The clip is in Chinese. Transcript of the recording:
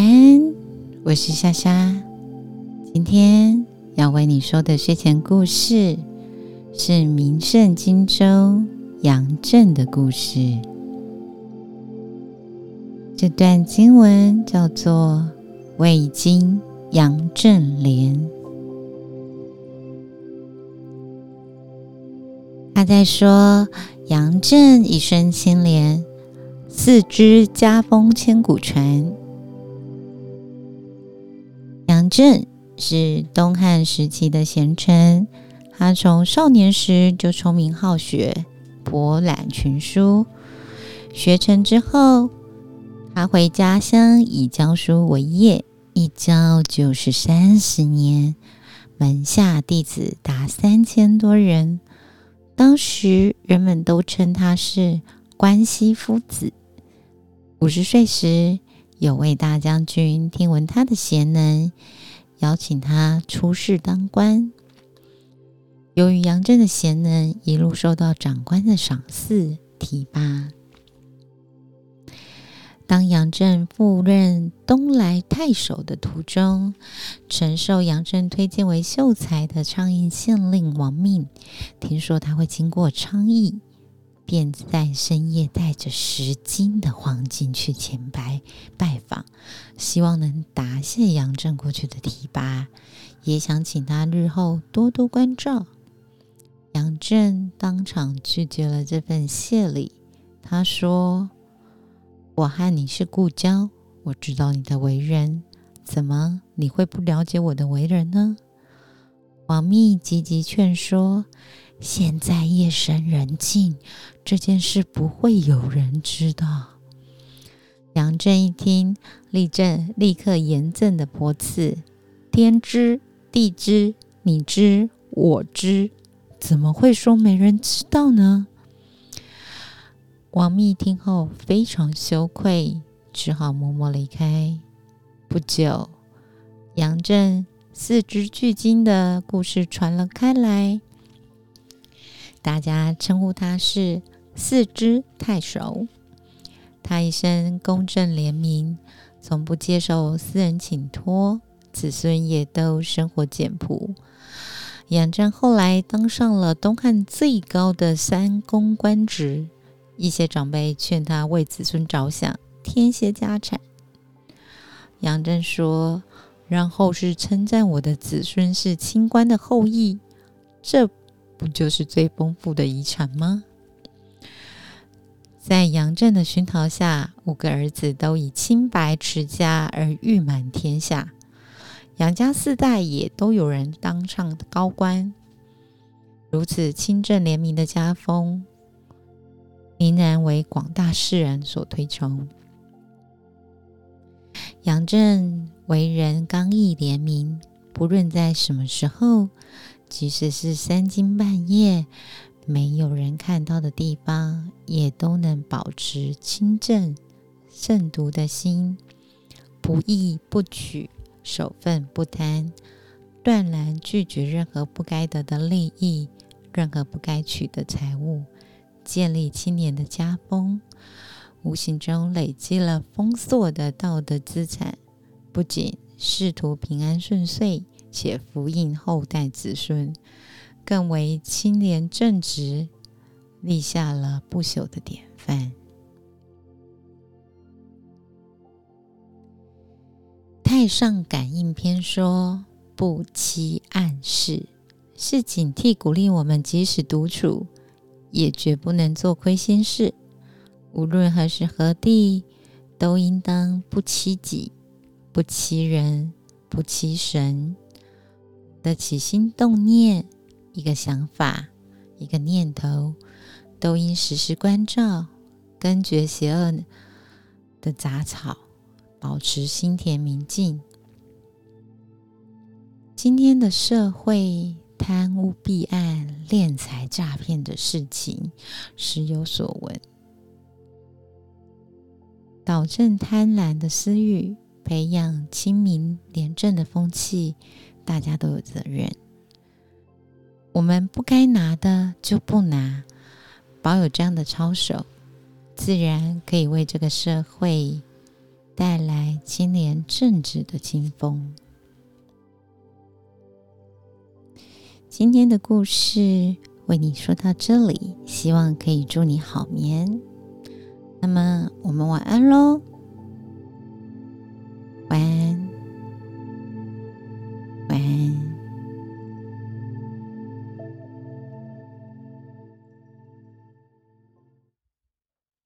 安，我是莎莎。今天要为你说的睡前故事是名胜荆州杨震的故事。这段经文叫做《魏经杨震连》。他在说杨震一身清廉，四肢家风千古传。正是东汉时期的贤臣，他从少年时就聪明好学，博览群书。学成之后，他回家乡以教书为业，一教就是三十年，门下弟子达三千多人。当时人们都称他是关西夫子。五十岁时，有位大将军听闻他的贤能。邀请他出仕当官。由于杨震的贤能，一路受到长官的赏赐提拔。当杨震赴任东莱太守的途中，曾受杨震推荐为秀才的昌邑县令王命，听说他会经过昌邑。便在深夜带着十斤的黄金去前白拜访，希望能答谢杨震过去的提拔，也想请他日后多多关照。杨震当场拒绝了这份谢礼。他说：“我和你是故交，我知道你的为人，怎么你会不了解我的为人呢？”王密积极劝说。现在夜深人静，这件事不会有人知道。杨震一听，立正，立刻严正的驳斥：“天知地知，你知我知，怎么会说没人知道呢？”王密听后非常羞愧，只好默默离开。不久，杨震四肢巨鲸的故事传了开来。大家称呼他是四肢太守。他一生公正廉明，从不接受私人请托，子孙也都生活简朴。杨震后来当上了东汉最高的三公官职，一些长辈劝他为子孙着想，添些家产。杨震说：“让后世称赞我的子孙是清官的后裔，这。”不就是最丰富的遗产吗？在杨震的熏陶下，五个儿子都以清白持家而誉满天下。杨家四代也都有人当上高官。如此清正廉明的家风，仍然为广大世人所推崇。杨震为人刚毅廉明，不论在什么时候。即使是三更半夜，没有人看到的地方，也都能保持清正、慎独的心，不义不取，守份不贪，断然拒绝任何不该得的利益，任何不该取的财物，建立清廉的家风，无形中累积了丰硕的道德资产，不仅仕途平安顺遂。且福荫后代子孙，更为清廉正直，立下了不朽的典范。太上感应篇说：“不欺暗室，是警惕鼓励我们，即使独处，也绝不能做亏心事。无论何时何地，都应当不欺己，不欺人，不欺神。”的起心动念，一个想法，一个念头，都应时时关照，根绝邪恶的杂草，保持心田明净。今天的社会贪污弊案、敛财诈骗的事情时有所闻，导正贪婪的私欲，培养清明廉政的风气。大家都有责任，我们不该拿的就不拿，保有这样的操守，自然可以为这个社会带来清廉正直的清风。今天的故事为你说到这里，希望可以祝你好眠。那么，我们晚安喽，晚安，